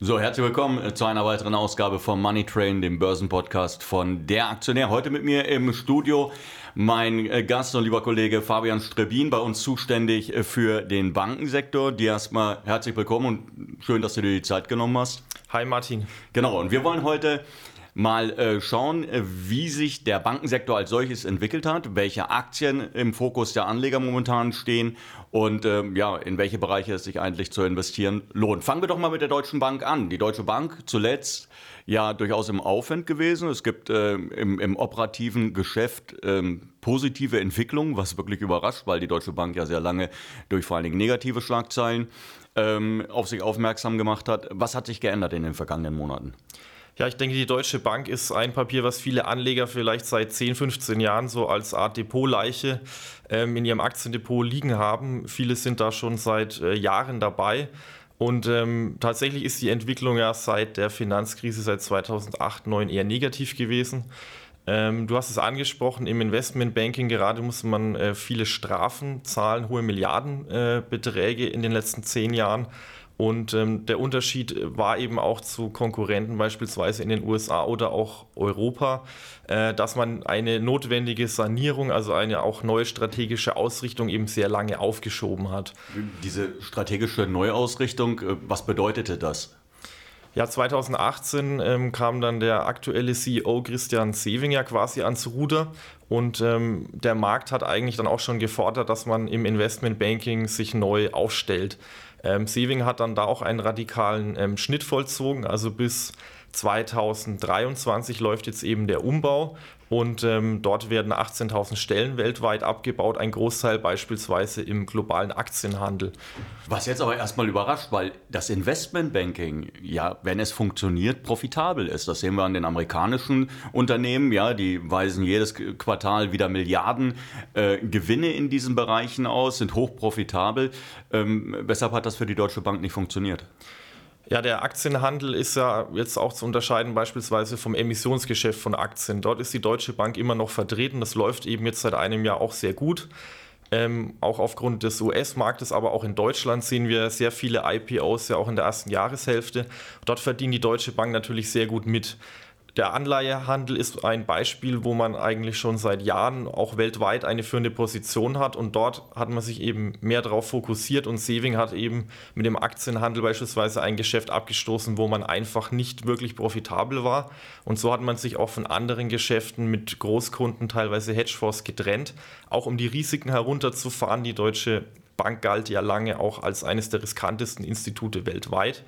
So, herzlich willkommen äh, zu einer weiteren Ausgabe vom Money Train, dem Börsenpodcast von Der Aktionär. Heute mit mir im Studio mein äh, Gast und lieber Kollege Fabian Strebin, bei uns zuständig äh, für den Bankensektor. Dir erstmal herzlich willkommen und schön, dass du dir die Zeit genommen hast. Hi Martin. Genau, und wir wollen heute mal äh, schauen, wie sich der Bankensektor als solches entwickelt hat, welche Aktien im Fokus der Anleger momentan stehen und ähm, ja, in welche Bereiche es sich eigentlich zu investieren lohnt. Fangen wir doch mal mit der Deutschen Bank an. Die Deutsche Bank zuletzt ja durchaus im Aufwind gewesen. Es gibt äh, im, im, operativen Geschäft ähm, positive Entwicklungen, was wirklich überrascht, weil die Deutsche Bank ja sehr lange durch vor allen Dingen negative Schlagzeilen ähm, auf sich aufmerksam gemacht hat. Was hat sich geändert in den vergangenen Monaten? Ja, ich denke, die Deutsche Bank ist ein Papier, was viele Anleger vielleicht seit 10, 15 Jahren so als Art Depotleiche ähm, in ihrem Aktiendepot liegen haben. Viele sind da schon seit äh, Jahren dabei. Und ähm, tatsächlich ist die Entwicklung ja seit der Finanzkrise, seit 2008, 2009 eher negativ gewesen. Ähm, du hast es angesprochen, im Investmentbanking gerade muss man äh, viele Strafen zahlen, hohe Milliardenbeträge äh, in den letzten zehn Jahren. Und ähm, der Unterschied war eben auch zu Konkurrenten, beispielsweise in den USA oder auch Europa, äh, dass man eine notwendige Sanierung, also eine auch neue strategische Ausrichtung eben sehr lange aufgeschoben hat. Diese strategische Neuausrichtung, äh, was bedeutete das? Ja, 2018 ähm, kam dann der aktuelle CEO Christian Sevinger quasi ans Ruder und ähm, der Markt hat eigentlich dann auch schon gefordert, dass man im Investmentbanking sich neu aufstellt. Ähm, Seving hat dann da auch einen radikalen ähm, Schnitt vollzogen. Also bis 2023 läuft jetzt eben der Umbau und ähm, dort werden 18.000 Stellen weltweit abgebaut, ein Großteil beispielsweise im globalen Aktienhandel. Was jetzt aber erstmal überrascht, weil das Investmentbanking, ja, wenn es funktioniert, profitabel ist. Das sehen wir an den amerikanischen Unternehmen, ja, die weisen jedes Quartal wieder Milliarden äh, Gewinne in diesen Bereichen aus, sind hochprofitabel. Ähm, weshalb hat das für die Deutsche Bank nicht funktioniert? Ja, der Aktienhandel ist ja jetzt auch zu unterscheiden beispielsweise vom Emissionsgeschäft von Aktien. Dort ist die Deutsche Bank immer noch vertreten. Das läuft eben jetzt seit einem Jahr auch sehr gut. Ähm, auch aufgrund des US-Marktes, aber auch in Deutschland sehen wir sehr viele IPOs ja auch in der ersten Jahreshälfte. Dort verdient die Deutsche Bank natürlich sehr gut mit. Der Anleihehandel ist ein Beispiel, wo man eigentlich schon seit Jahren auch weltweit eine führende Position hat und dort hat man sich eben mehr darauf fokussiert und Saving hat eben mit dem Aktienhandel beispielsweise ein Geschäft abgestoßen, wo man einfach nicht wirklich profitabel war und so hat man sich auch von anderen Geschäften mit Großkunden, teilweise Hedgefonds getrennt, auch um die Risiken herunterzufahren. Die Deutsche Bank galt ja lange auch als eines der riskantesten Institute weltweit.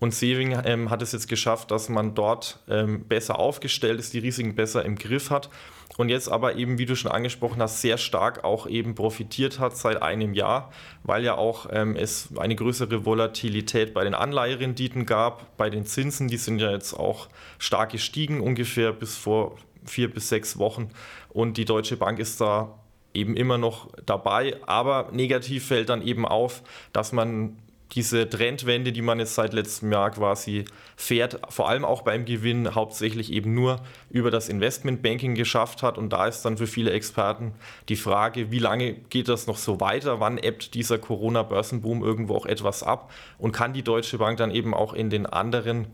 Und Saving ähm, hat es jetzt geschafft, dass man dort ähm, besser aufgestellt ist, die Risiken besser im Griff hat und jetzt aber eben, wie du schon angesprochen hast, sehr stark auch eben profitiert hat seit einem Jahr, weil ja auch ähm, es eine größere Volatilität bei den Anleiherenditen gab, bei den Zinsen, die sind ja jetzt auch stark gestiegen, ungefähr bis vor vier bis sechs Wochen und die Deutsche Bank ist da eben immer noch dabei, aber negativ fällt dann eben auf, dass man diese Trendwende, die man jetzt seit letztem Jahr quasi fährt, vor allem auch beim Gewinn hauptsächlich eben nur über das Investmentbanking geschafft hat. Und da ist dann für viele Experten die Frage, wie lange geht das noch so weiter? Wann ebbt dieser Corona-Börsenboom irgendwo auch etwas ab? Und kann die Deutsche Bank dann eben auch in den anderen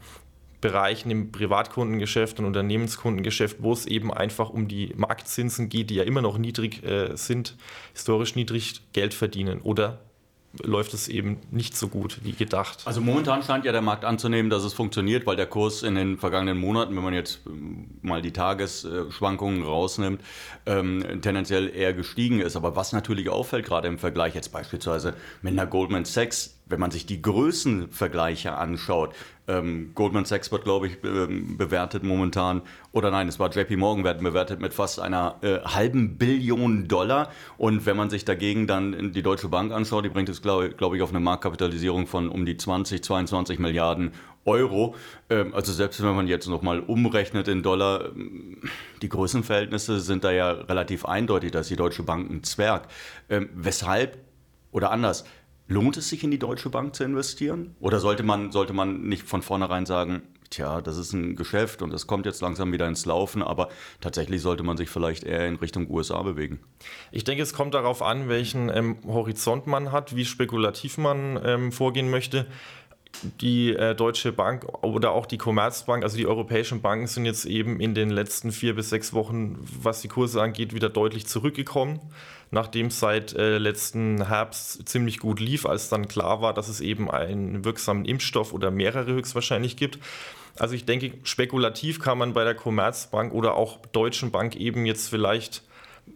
Bereichen im Privatkundengeschäft und Unternehmenskundengeschäft, wo es eben einfach um die Marktzinsen geht, die ja immer noch niedrig äh, sind, historisch niedrig Geld verdienen oder läuft es eben nicht so gut wie gedacht. Also momentan scheint ja der Markt anzunehmen, dass es funktioniert, weil der Kurs in den vergangenen Monaten, wenn man jetzt ähm, mal die Tagesschwankungen rausnimmt, ähm, tendenziell eher gestiegen ist. Aber was natürlich auffällt, gerade im Vergleich jetzt beispielsweise mit einer Goldman Sachs, wenn man sich die Größenvergleiche anschaut, ähm, Goldman Sachs wird, glaube ich, be bewertet momentan, oder nein, es war JP Morgan werden bewertet mit fast einer äh, halben Billion Dollar. Und wenn man sich dagegen dann die Deutsche Bank anschaut, die bringt es, glaube glaub ich, auf eine Marktkapitalisierung von um die 20, 22 Milliarden Euro. Ähm, also selbst wenn man jetzt nochmal umrechnet in Dollar, ähm, die Größenverhältnisse sind da ja relativ eindeutig, dass die Deutsche Bank ein Zwerg. Ähm, weshalb, oder anders, Lohnt es sich in die Deutsche Bank zu investieren? Oder sollte man, sollte man nicht von vornherein sagen, tja, das ist ein Geschäft und es kommt jetzt langsam wieder ins Laufen, aber tatsächlich sollte man sich vielleicht eher in Richtung USA bewegen. Ich denke, es kommt darauf an, welchen ähm, Horizont man hat, wie spekulativ man ähm, vorgehen möchte die äh, Deutsche Bank oder auch die Commerzbank, also die europäischen Banken sind jetzt eben in den letzten vier bis sechs Wochen, was die Kurse angeht, wieder deutlich zurückgekommen, nachdem seit äh, letzten Herbst ziemlich gut lief, als dann klar war, dass es eben einen wirksamen Impfstoff oder mehrere höchstwahrscheinlich gibt. Also ich denke, spekulativ kann man bei der Commerzbank oder auch Deutschen Bank eben jetzt vielleicht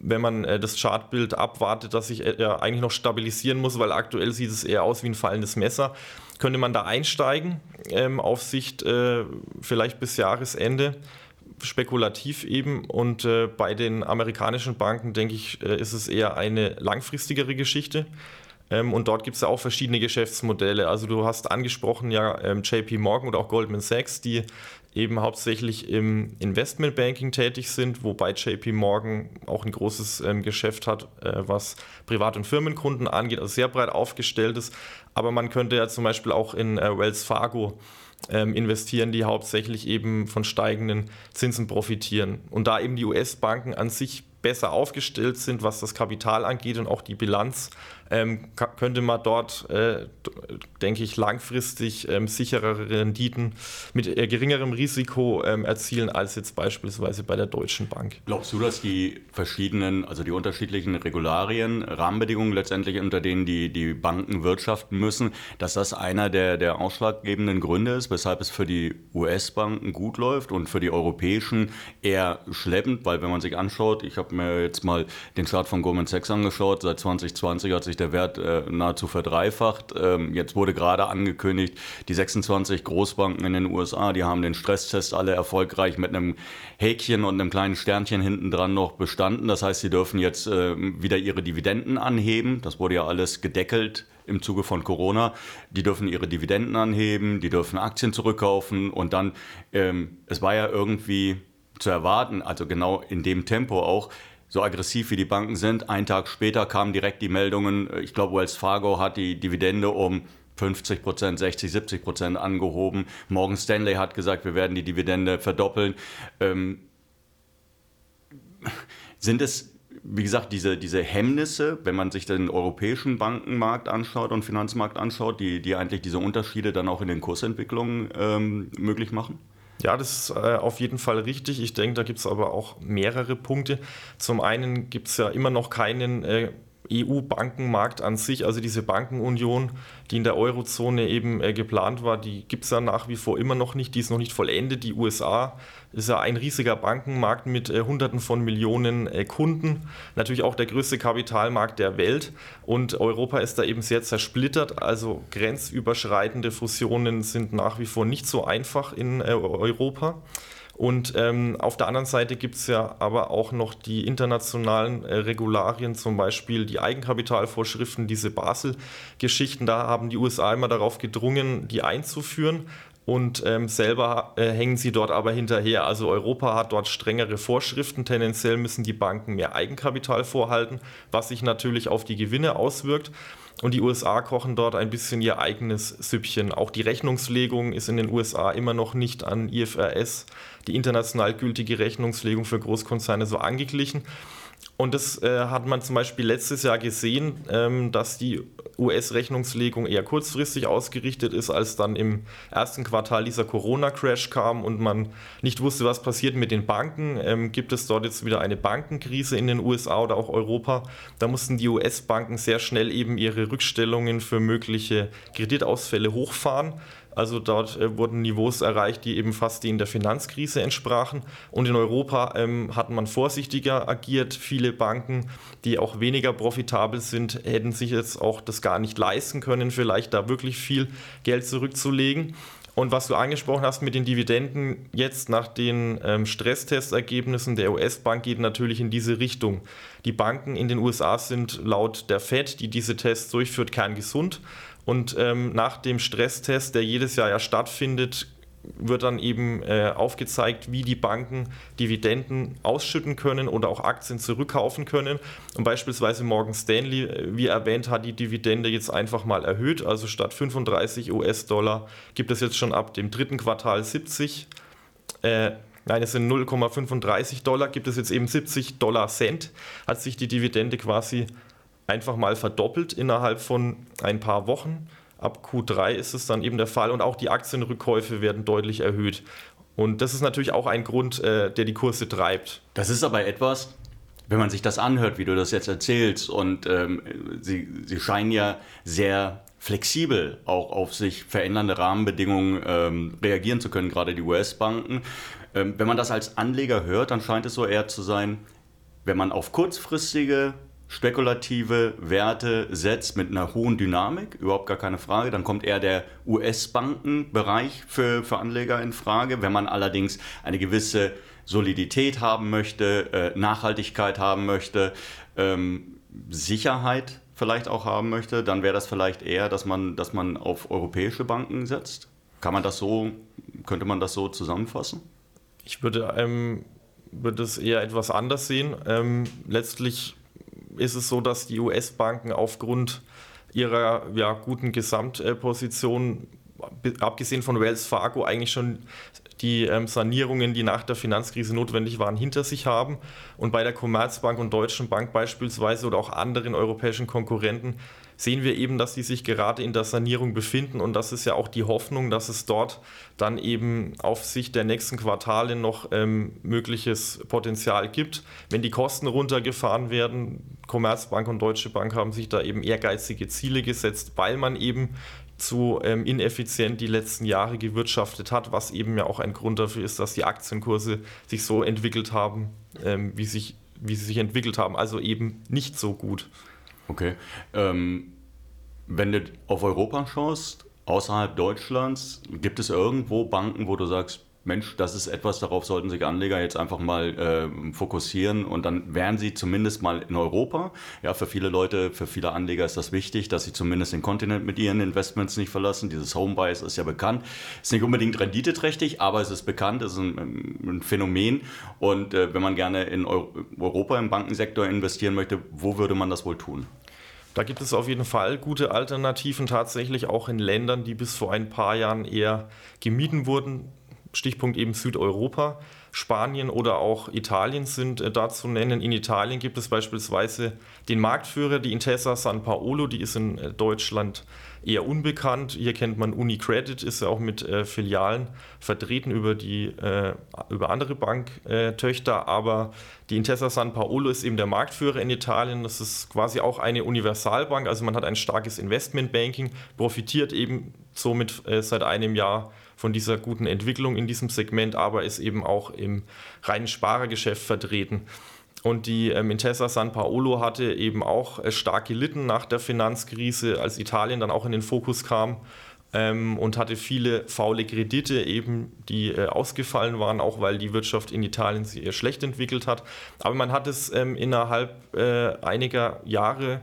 wenn man äh, das Chartbild abwartet, dass sich äh, eigentlich noch stabilisieren muss, weil aktuell sieht es eher aus wie ein fallendes Messer könnte man da einsteigen, ähm, auf Sicht äh, vielleicht bis Jahresende, spekulativ eben. Und äh, bei den amerikanischen Banken, denke ich, äh, ist es eher eine langfristigere Geschichte. Ähm, und dort gibt es ja auch verschiedene Geschäftsmodelle. Also du hast angesprochen ja ähm, JP Morgan oder auch Goldman Sachs, die eben hauptsächlich im Investmentbanking tätig sind, wobei JP Morgan auch ein großes ähm, Geschäft hat, äh, was Privat- und Firmenkunden angeht, also sehr breit aufgestellt ist. Aber man könnte ja zum Beispiel auch in äh, Wells Fargo ähm, investieren, die hauptsächlich eben von steigenden Zinsen profitieren. Und da eben die US-Banken an sich besser aufgestellt sind, was das Kapital angeht und auch die Bilanz, ähm, könnte man dort, äh, denke ich, langfristig ähm, sicherere Renditen mit äh, geringerem Risiko ähm, erzielen als jetzt beispielsweise bei der Deutschen Bank. Glaubst du, dass die verschiedenen, also die unterschiedlichen Regularien, Rahmenbedingungen letztendlich, unter denen die, die Banken wirtschaften müssen, dass das einer der, der ausschlaggebenden Gründe ist, weshalb es für die US-Banken gut läuft und für die europäischen eher schleppend, weil wenn man sich anschaut, ich habe mir jetzt mal den Chart von Goldman Sachs angeschaut, seit 2020 hat sich der Wert äh, nahezu verdreifacht. Ähm, jetzt wurde gerade angekündigt, die 26 Großbanken in den USA, die haben den Stresstest alle erfolgreich mit einem Häkchen und einem kleinen Sternchen hinten dran noch bestanden. Das heißt, sie dürfen jetzt äh, wieder ihre Dividenden anheben. Das wurde ja alles gedeckelt im Zuge von Corona. Die dürfen ihre Dividenden anheben, die dürfen Aktien zurückkaufen und dann, ähm, es war ja irgendwie zu erwarten, also genau in dem Tempo auch, so aggressiv wie die Banken sind. Einen Tag später kamen direkt die Meldungen, ich glaube, Wells Fargo hat die Dividende um 50 Prozent, 60, 70 Prozent angehoben. Morgan Stanley hat gesagt, wir werden die Dividende verdoppeln. Ähm, sind es, wie gesagt, diese, diese Hemmnisse, wenn man sich den europäischen Bankenmarkt anschaut und Finanzmarkt anschaut, die, die eigentlich diese Unterschiede dann auch in den Kursentwicklungen ähm, möglich machen? Ja, das ist äh, auf jeden Fall richtig. Ich denke, da gibt es aber auch mehrere Punkte. Zum einen gibt es ja immer noch keinen äh, EU-Bankenmarkt an sich, also diese Bankenunion, die in der Eurozone eben äh, geplant war, die gibt es ja nach wie vor immer noch nicht, die ist noch nicht vollendet. Die USA ist ja ein riesiger Bankenmarkt mit äh, Hunderten von Millionen äh, Kunden, natürlich auch der größte Kapitalmarkt der Welt und Europa ist da eben sehr zersplittert, also grenzüberschreitende Fusionen sind nach wie vor nicht so einfach in äh, Europa. Und ähm, auf der anderen Seite gibt es ja aber auch noch die internationalen äh, Regularien, zum Beispiel die Eigenkapitalvorschriften, diese Basel-Geschichten. Da haben die USA immer darauf gedrungen, die einzuführen. Und ähm, selber äh, hängen sie dort aber hinterher. Also Europa hat dort strengere Vorschriften. Tendenziell müssen die Banken mehr Eigenkapital vorhalten, was sich natürlich auf die Gewinne auswirkt. Und die USA kochen dort ein bisschen ihr eigenes Süppchen. Auch die Rechnungslegung ist in den USA immer noch nicht an IFRS, die international gültige Rechnungslegung für Großkonzerne, so angeglichen. Und das äh, hat man zum Beispiel letztes Jahr gesehen, ähm, dass die US-Rechnungslegung eher kurzfristig ausgerichtet ist, als dann im ersten Quartal dieser Corona-Crash kam und man nicht wusste, was passiert mit den Banken. Ähm, gibt es dort jetzt wieder eine Bankenkrise in den USA oder auch Europa? Da mussten die US-Banken sehr schnell eben ihre Rückstellungen für mögliche Kreditausfälle hochfahren. Also dort äh, wurden Niveaus erreicht, die eben fast denen der Finanzkrise entsprachen. Und in Europa ähm, hat man vorsichtiger agiert. Viele Banken, die auch weniger profitabel sind, hätten sich jetzt auch das gar nicht leisten können, vielleicht da wirklich viel Geld zurückzulegen. Und was du angesprochen hast mit den Dividenden jetzt nach den ähm, Stresstestergebnissen der US-Bank geht natürlich in diese Richtung. Die Banken in den USA sind laut der Fed, die diese Tests durchführt, kerngesund. Und ähm, nach dem Stresstest, der jedes Jahr ja stattfindet, wird dann eben äh, aufgezeigt, wie die Banken Dividenden ausschütten können oder auch Aktien zurückkaufen können. Und beispielsweise Morgan Stanley, äh, wie erwähnt, hat die Dividende jetzt einfach mal erhöht. Also statt 35 US-Dollar gibt es jetzt schon ab dem dritten Quartal 70. Äh, nein, es sind 0,35 Dollar, gibt es jetzt eben 70 Dollar Cent. Hat sich die Dividende quasi einfach mal verdoppelt innerhalb von ein paar Wochen. Ab Q3 ist es dann eben der Fall und auch die Aktienrückkäufe werden deutlich erhöht. Und das ist natürlich auch ein Grund, äh, der die Kurse treibt. Das ist aber etwas, wenn man sich das anhört, wie du das jetzt erzählst, und ähm, sie, sie scheinen ja sehr flexibel auch auf sich verändernde Rahmenbedingungen ähm, reagieren zu können, gerade die US-Banken. Ähm, wenn man das als Anleger hört, dann scheint es so eher zu sein, wenn man auf kurzfristige spekulative Werte setzt mit einer hohen Dynamik, überhaupt gar keine Frage. Dann kommt eher der US-Bankenbereich für, für Anleger in Frage. Wenn man allerdings eine gewisse Solidität haben möchte, äh, Nachhaltigkeit haben möchte, ähm, Sicherheit vielleicht auch haben möchte, dann wäre das vielleicht eher, dass man, dass man auf europäische Banken setzt. Kann man das so, könnte man das so zusammenfassen? Ich würde, ähm, würde es eher etwas anders sehen. Ähm, letztlich ist es so, dass die US-Banken aufgrund ihrer ja, guten Gesamtposition, abgesehen von Wells Fargo, eigentlich schon die ähm, Sanierungen, die nach der Finanzkrise notwendig waren, hinter sich haben. Und bei der Commerzbank und Deutschen Bank beispielsweise oder auch anderen europäischen Konkurrenten sehen wir eben, dass die sich gerade in der Sanierung befinden und das ist ja auch die Hoffnung, dass es dort dann eben auf Sicht der nächsten Quartale noch ähm, mögliches Potenzial gibt. Wenn die Kosten runtergefahren werden, Commerzbank und Deutsche Bank haben sich da eben ehrgeizige Ziele gesetzt, weil man eben zu ähm, ineffizient die letzten Jahre gewirtschaftet hat, was eben ja auch ein Grund dafür ist, dass die Aktienkurse sich so entwickelt haben, ähm, wie, sich, wie sie sich entwickelt haben, also eben nicht so gut. Okay. Ähm, wenn du auf Europa schaust, außerhalb Deutschlands, gibt es irgendwo Banken, wo du sagst, Mensch, das ist etwas, darauf sollten sich Anleger jetzt einfach mal äh, fokussieren und dann wären sie zumindest mal in Europa. Ja, für viele Leute, für viele Anleger ist das wichtig, dass sie zumindest den Kontinent mit ihren Investments nicht verlassen. Dieses Homebias ist ja bekannt. Ist nicht unbedingt renditeträchtig, aber es ist bekannt, es ist ein, ein Phänomen. Und äh, wenn man gerne in Europa im Bankensektor investieren möchte, wo würde man das wohl tun? Da gibt es auf jeden Fall gute Alternativen, tatsächlich auch in Ländern, die bis vor ein paar Jahren eher gemieden wurden. Stichpunkt eben Südeuropa. Spanien oder auch Italien sind äh, da zu nennen. In Italien gibt es beispielsweise den Marktführer, die Intesa San Paolo, die ist in äh, Deutschland eher unbekannt. Hier kennt man UniCredit, ist ja auch mit äh, Filialen vertreten über, die, äh, über andere Banktöchter, aber die Intesa San Paolo ist eben der Marktführer in Italien. Das ist quasi auch eine Universalbank, also man hat ein starkes Investmentbanking, profitiert eben somit äh, seit einem Jahr von dieser guten Entwicklung in diesem Segment, aber ist eben auch im reinen Sparergeschäft vertreten. Und die ähm, Intesa San Paolo hatte eben auch äh, stark gelitten nach der Finanzkrise, als Italien dann auch in den Fokus kam ähm, und hatte viele faule Kredite eben, die äh, ausgefallen waren, auch weil die Wirtschaft in Italien sich eher schlecht entwickelt hat. Aber man hat es ähm, innerhalb äh, einiger Jahre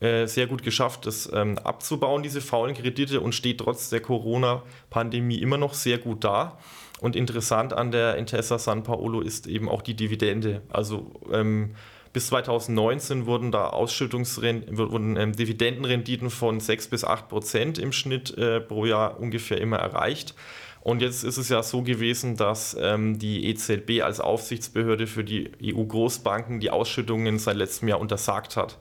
äh, sehr gut geschafft, das ähm, abzubauen, diese faulen Kredite, und steht trotz der Corona-Pandemie immer noch sehr gut da. Und interessant an der Intesa San Paolo ist eben auch die Dividende. Also ähm, bis 2019 wurden da Ausschüttungsrenditen, wurden ähm, Dividendenrenditen von 6 bis 8 Prozent im Schnitt äh, pro Jahr ungefähr immer erreicht. Und jetzt ist es ja so gewesen, dass ähm, die EZB als Aufsichtsbehörde für die EU-Großbanken die Ausschüttungen seit letztem Jahr untersagt hat.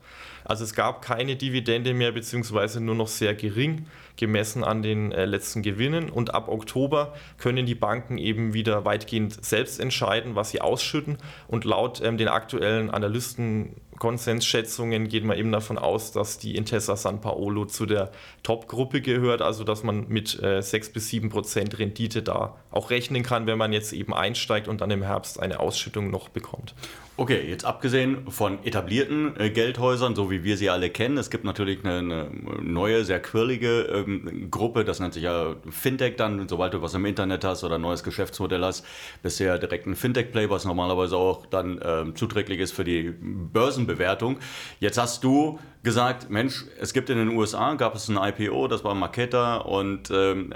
Also es gab keine Dividende mehr, beziehungsweise nur noch sehr gering gemessen an den äh, letzten Gewinnen. Und ab Oktober können die Banken eben wieder weitgehend selbst entscheiden, was sie ausschütten. Und laut ähm, den aktuellen Analystenkonsensschätzungen geht man eben davon aus, dass die Intesa San Paolo zu der Top-Gruppe gehört, also dass man mit äh, 6 bis 7 Prozent Rendite da auch rechnen kann, wenn man jetzt eben einsteigt und dann im Herbst eine Ausschüttung noch bekommt. Okay, jetzt abgesehen von etablierten äh, Geldhäusern, so wie wir sie alle kennen, es gibt natürlich eine, eine neue, sehr quirlige ähm, Gruppe, das nennt sich ja Fintech dann, sobald du was im Internet hast oder ein neues Geschäftsmodell hast, bisher direkt ein Fintech-Play, was normalerweise auch dann ähm, zuträglich ist für die Börsenbewertung. Jetzt hast du gesagt, Mensch, es gibt in den USA, gab es ein IPO, das war Marketa und ähm,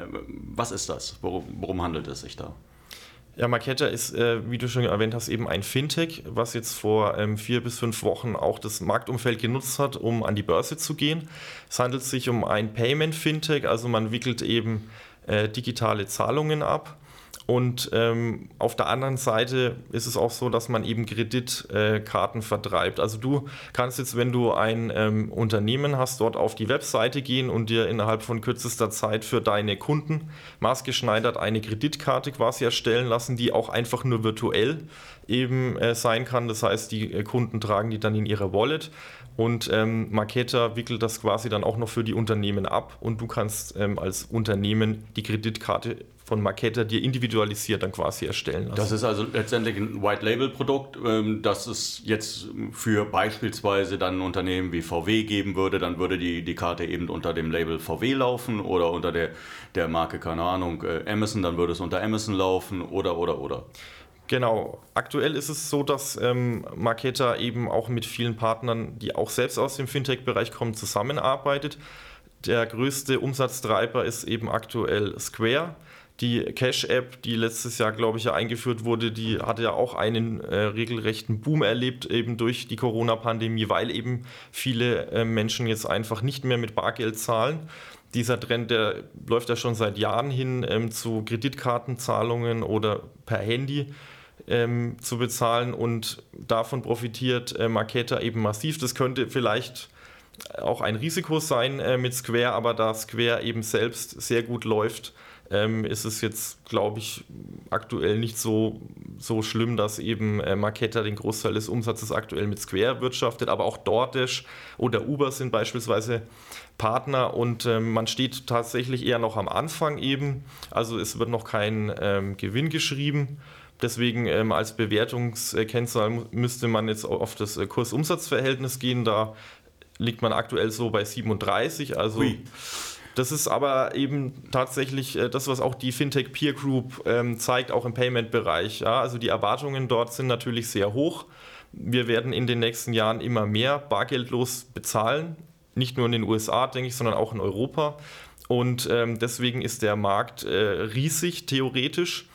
was ist das? Worum, worum handelt es sich da? Ja, Marketa ist, äh, wie du schon erwähnt hast, eben ein Fintech, was jetzt vor ähm, vier bis fünf Wochen auch das Marktumfeld genutzt hat, um an die Börse zu gehen. Es handelt sich um ein Payment-Fintech, also man wickelt eben äh, digitale Zahlungen ab und ähm, auf der anderen Seite ist es auch so, dass man eben Kreditkarten äh, vertreibt. Also du kannst jetzt, wenn du ein ähm, Unternehmen hast, dort auf die Webseite gehen und dir innerhalb von kürzester Zeit für deine Kunden maßgeschneidert eine Kreditkarte quasi erstellen lassen, die auch einfach nur virtuell eben äh, sein kann. Das heißt, die äh, Kunden tragen die dann in ihrer Wallet und ähm, Marketa wickelt das quasi dann auch noch für die Unternehmen ab und du kannst ähm, als Unternehmen die Kreditkarte von Marketer dir individualisiert dann quasi erstellen lassen. Das ist also letztendlich ein White-Label-Produkt, ähm, das es jetzt für beispielsweise dann Unternehmen wie VW geben würde. Dann würde die, die Karte eben unter dem Label VW laufen oder unter der, der Marke, keine Ahnung, äh, Amazon, dann würde es unter Amazon laufen oder, oder, oder. Genau. Aktuell ist es so, dass ähm, Marketa eben auch mit vielen Partnern, die auch selbst aus dem Fintech-Bereich kommen, zusammenarbeitet. Der größte Umsatztreiber ist eben aktuell Square. Die Cash-App, die letztes Jahr, glaube ich, ja eingeführt wurde, die hatte ja auch einen äh, regelrechten Boom erlebt, eben durch die Corona-Pandemie, weil eben viele äh, Menschen jetzt einfach nicht mehr mit Bargeld zahlen. Dieser Trend, der läuft ja schon seit Jahren hin ähm, zu Kreditkartenzahlungen oder per Handy ähm, zu bezahlen und davon profitiert äh, Marketa eben massiv. Das könnte vielleicht auch ein Risiko sein äh, mit Square, aber da Square eben selbst sehr gut läuft, ähm, ist es jetzt, glaube ich, aktuell nicht so, so schlimm, dass eben äh, Marketa den Großteil des Umsatzes aktuell mit Square wirtschaftet, aber auch DoorDash oder Uber sind beispielsweise Partner und ähm, man steht tatsächlich eher noch am Anfang eben, also es wird noch kein ähm, Gewinn geschrieben. Deswegen ähm, als Bewertungskennzahl müsste man jetzt auf das äh, Kursumsatzverhältnis gehen. Da liegt man aktuell so bei 37. Also Ui. Das ist aber eben tatsächlich äh, das, was auch die Fintech Peer Group ähm, zeigt, auch im Payment-Bereich. Ja? Also die Erwartungen dort sind natürlich sehr hoch. Wir werden in den nächsten Jahren immer mehr bargeldlos bezahlen. Nicht nur in den USA, denke ich, sondern auch in Europa. Und ähm, deswegen ist der Markt äh, riesig, theoretisch.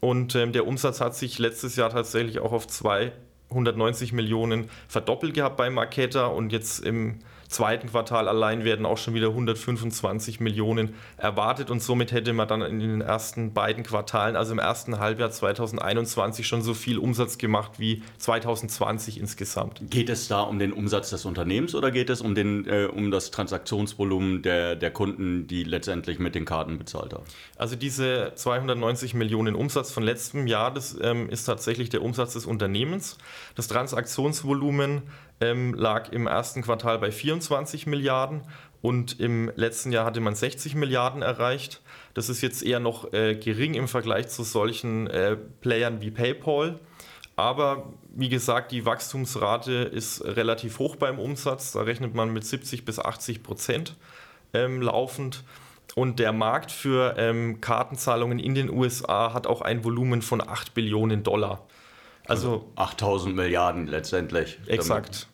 Und ähm, der Umsatz hat sich letztes Jahr tatsächlich auch auf 290 Millionen verdoppelt gehabt bei Marketa. Und jetzt im zweiten Quartal allein werden auch schon wieder 125 Millionen erwartet und somit hätte man dann in den ersten beiden Quartalen, also im ersten Halbjahr 2021, schon so viel Umsatz gemacht wie 2020 insgesamt. Geht es da um den Umsatz des Unternehmens oder geht es um, den, äh, um das Transaktionsvolumen der, der Kunden, die letztendlich mit den Karten bezahlt haben? Also diese 290 Millionen Umsatz von letztem Jahr, das ähm, ist tatsächlich der Umsatz des Unternehmens. Das Transaktionsvolumen ähm, lag im ersten Quartal bei 24 Milliarden und im letzten Jahr hatte man 60 Milliarden erreicht. Das ist jetzt eher noch äh, gering im Vergleich zu solchen äh, Playern wie PayPal. Aber wie gesagt, die Wachstumsrate ist relativ hoch beim Umsatz. Da rechnet man mit 70 bis 80 Prozent ähm, laufend. Und der Markt für ähm, Kartenzahlungen in den USA hat auch ein Volumen von 8 Billionen Dollar. Also, also 8000 Milliarden letztendlich. Exakt.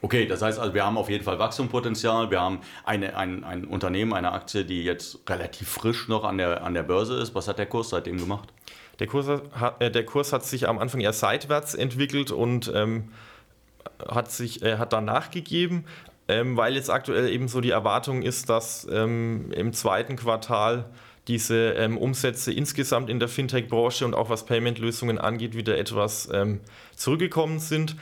Okay, das heißt also, wir haben auf jeden Fall Wachstumspotenzial. Wir haben eine, ein, ein Unternehmen, eine Aktie, die jetzt relativ frisch noch an der, an der Börse ist. Was hat der Kurs seitdem gemacht? Der Kurs hat, äh, der Kurs hat sich am Anfang eher seitwärts entwickelt und ähm, hat, sich, äh, hat dann nachgegeben, ähm, weil jetzt aktuell eben so die Erwartung ist, dass ähm, im zweiten Quartal diese ähm, Umsätze insgesamt in der Fintech-Branche und auch was Payment-Lösungen angeht, wieder etwas ähm, zurückgekommen sind,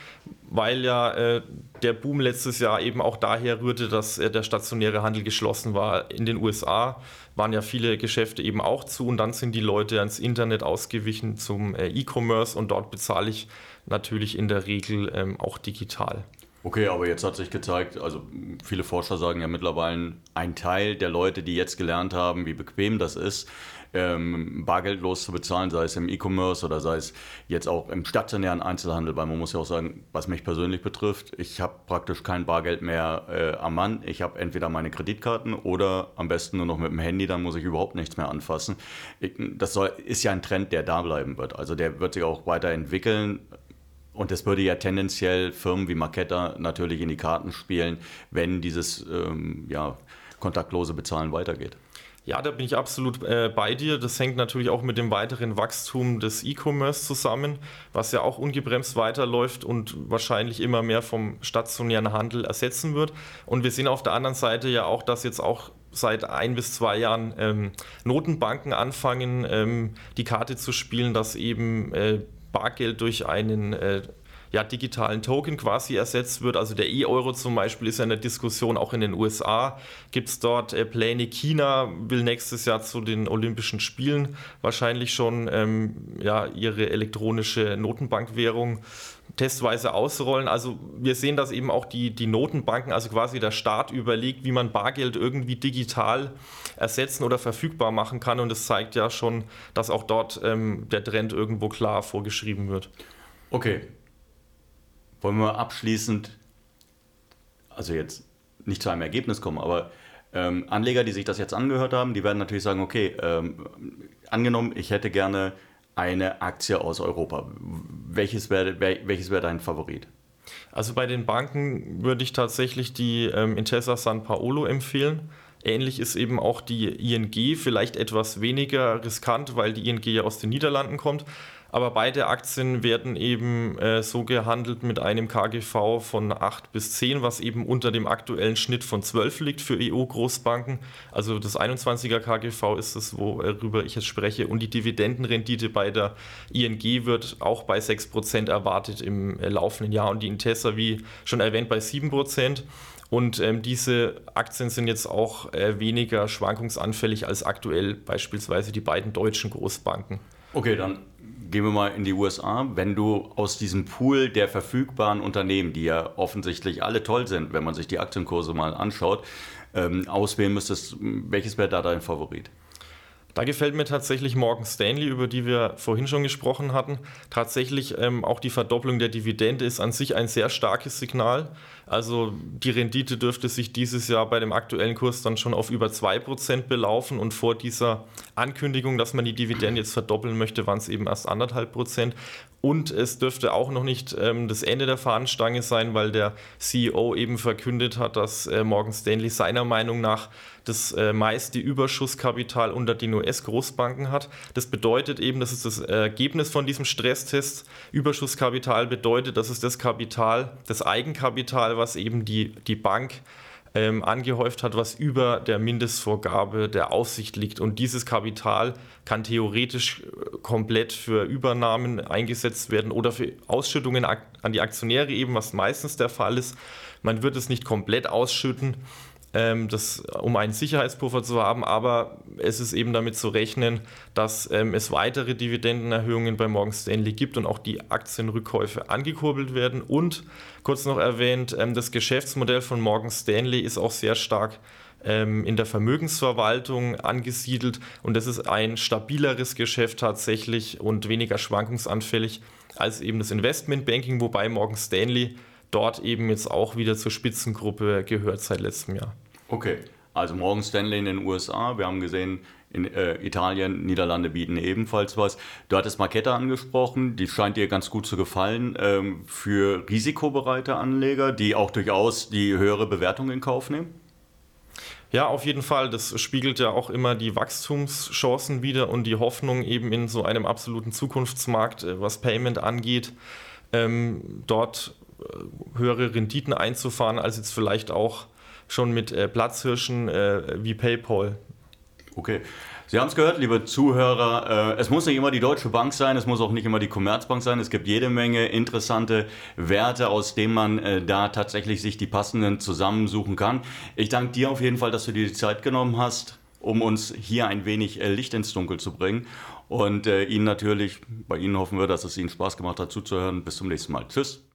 weil ja äh, der Boom letztes Jahr eben auch daher rührte, dass äh, der stationäre Handel geschlossen war. In den USA waren ja viele Geschäfte eben auch zu und dann sind die Leute ans Internet ausgewichen zum äh, E-Commerce und dort bezahle ich natürlich in der Regel ähm, auch digital. Okay, aber jetzt hat sich gezeigt, also viele Forscher sagen ja mittlerweile, ein Teil der Leute, die jetzt gelernt haben, wie bequem das ist, ähm, bargeldlos zu bezahlen, sei es im E-Commerce oder sei es jetzt auch im stationären Einzelhandel, weil man muss ja auch sagen, was mich persönlich betrifft, ich habe praktisch kein Bargeld mehr äh, am Mann. Ich habe entweder meine Kreditkarten oder am besten nur noch mit dem Handy, dann muss ich überhaupt nichts mehr anfassen. Ich, das soll, ist ja ein Trend, der da bleiben wird. Also der wird sich auch weiterentwickeln. Und das würde ja tendenziell Firmen wie Marketta natürlich in die Karten spielen, wenn dieses ähm, ja, kontaktlose Bezahlen weitergeht. Ja, da bin ich absolut äh, bei dir. Das hängt natürlich auch mit dem weiteren Wachstum des E-Commerce zusammen, was ja auch ungebremst weiterläuft und wahrscheinlich immer mehr vom stationären Handel ersetzen wird. Und wir sehen auf der anderen Seite ja auch, dass jetzt auch seit ein bis zwei Jahren ähm, Notenbanken anfangen, ähm, die Karte zu spielen, dass eben äh, Bargeld durch einen äh, ja, digitalen Token quasi ersetzt wird. Also der E-Euro zum Beispiel ist ja in der Diskussion auch in den USA. Gibt es dort äh, Pläne? China will nächstes Jahr zu den Olympischen Spielen wahrscheinlich schon ähm, ja, ihre elektronische Notenbankwährung testweise ausrollen. Also wir sehen, dass eben auch die, die Notenbanken, also quasi der Staat überlegt, wie man Bargeld irgendwie digital ersetzen oder verfügbar machen kann. Und es zeigt ja schon, dass auch dort ähm, der Trend irgendwo klar vorgeschrieben wird. Okay, wollen wir abschließend, also jetzt nicht zu einem Ergebnis kommen, aber ähm, Anleger, die sich das jetzt angehört haben, die werden natürlich sagen, okay, ähm, angenommen, ich hätte gerne eine Aktie aus Europa. Welches wäre welches wär dein Favorit? Also bei den Banken würde ich tatsächlich die ähm, Intesa San Paolo empfehlen. Ähnlich ist eben auch die ING, vielleicht etwas weniger riskant, weil die ING ja aus den Niederlanden kommt. Aber beide Aktien werden eben äh, so gehandelt mit einem KGV von 8 bis 10, was eben unter dem aktuellen Schnitt von 12 liegt für EU-Großbanken. Also das 21er KGV ist es, worüber ich jetzt spreche. Und die Dividendenrendite bei der ING wird auch bei 6% erwartet im äh, laufenden Jahr und die Intesa, wie schon erwähnt, bei 7%. Und ähm, diese Aktien sind jetzt auch äh, weniger schwankungsanfällig als aktuell beispielsweise die beiden deutschen Großbanken. Okay, dann gehen wir mal in die USA. Wenn du aus diesem Pool der verfügbaren Unternehmen, die ja offensichtlich alle toll sind, wenn man sich die Aktienkurse mal anschaut, ähm, auswählen müsstest, welches wäre da dein Favorit? Da gefällt mir tatsächlich Morgan Stanley, über die wir vorhin schon gesprochen hatten. Tatsächlich ähm, auch die Verdopplung der Dividende ist an sich ein sehr starkes Signal. Also die Rendite dürfte sich dieses Jahr bei dem aktuellen Kurs dann schon auf über 2% belaufen und vor dieser Ankündigung, dass man die Dividende jetzt verdoppeln möchte, waren es eben erst anderthalb Prozent. Und es dürfte auch noch nicht ähm, das Ende der Fahnenstange sein, weil der CEO eben verkündet hat, dass äh, Morgan Stanley seiner Meinung nach das äh, meiste Überschusskapital unter den US-Großbanken hat. Das bedeutet eben, das ist das Ergebnis von diesem Stresstest. Überschusskapital bedeutet, dass es das Kapital, das Eigenkapital, was eben die, die Bank ähm, angehäuft hat, was über der Mindestvorgabe der Aufsicht liegt. Und dieses Kapital kann theoretisch äh, komplett für Übernahmen eingesetzt werden oder für Ausschüttungen an die Aktionäre eben, was meistens der Fall ist. Man wird es nicht komplett ausschütten, ähm, das, um einen Sicherheitspuffer zu haben, aber es ist eben damit zu rechnen, dass ähm, es weitere Dividendenerhöhungen bei Morgan Stanley gibt und auch die Aktienrückkäufe angekurbelt werden. Und kurz noch erwähnt, ähm, das Geschäftsmodell von Morgan Stanley ist auch sehr stark ähm, in der Vermögensverwaltung angesiedelt und das ist ein stabileres Geschäft tatsächlich und weniger schwankungsanfällig als eben das Investmentbanking, wobei Morgan Stanley dort eben jetzt auch wieder zur Spitzengruppe gehört seit letztem Jahr. Okay, also Morgan Stanley in den USA, wir haben gesehen, in äh, Italien, Niederlande bieten ebenfalls was. Du hattest Marketta angesprochen, die scheint dir ganz gut zu gefallen ähm, für risikobereite Anleger, die auch durchaus die höhere Bewertung in Kauf nehmen. Ja, auf jeden Fall. Das spiegelt ja auch immer die Wachstumschancen wieder und die Hoffnung eben in so einem absoluten Zukunftsmarkt, äh, was Payment angeht, ähm, dort äh, höhere Renditen einzufahren, als jetzt vielleicht auch schon mit äh, Platzhirschen äh, wie PayPal. Okay. Sie haben es gehört, liebe Zuhörer. Äh, es muss nicht immer die Deutsche Bank sein, es muss auch nicht immer die Commerzbank sein. Es gibt jede Menge interessante Werte, aus denen man äh, da tatsächlich sich die passenden zusammensuchen kann. Ich danke dir auf jeden Fall, dass du dir die Zeit genommen hast, um uns hier ein wenig äh, Licht ins Dunkel zu bringen. Und Ihnen natürlich, bei Ihnen hoffen wir, dass es Ihnen Spaß gemacht hat zuzuhören. Bis zum nächsten Mal. Tschüss.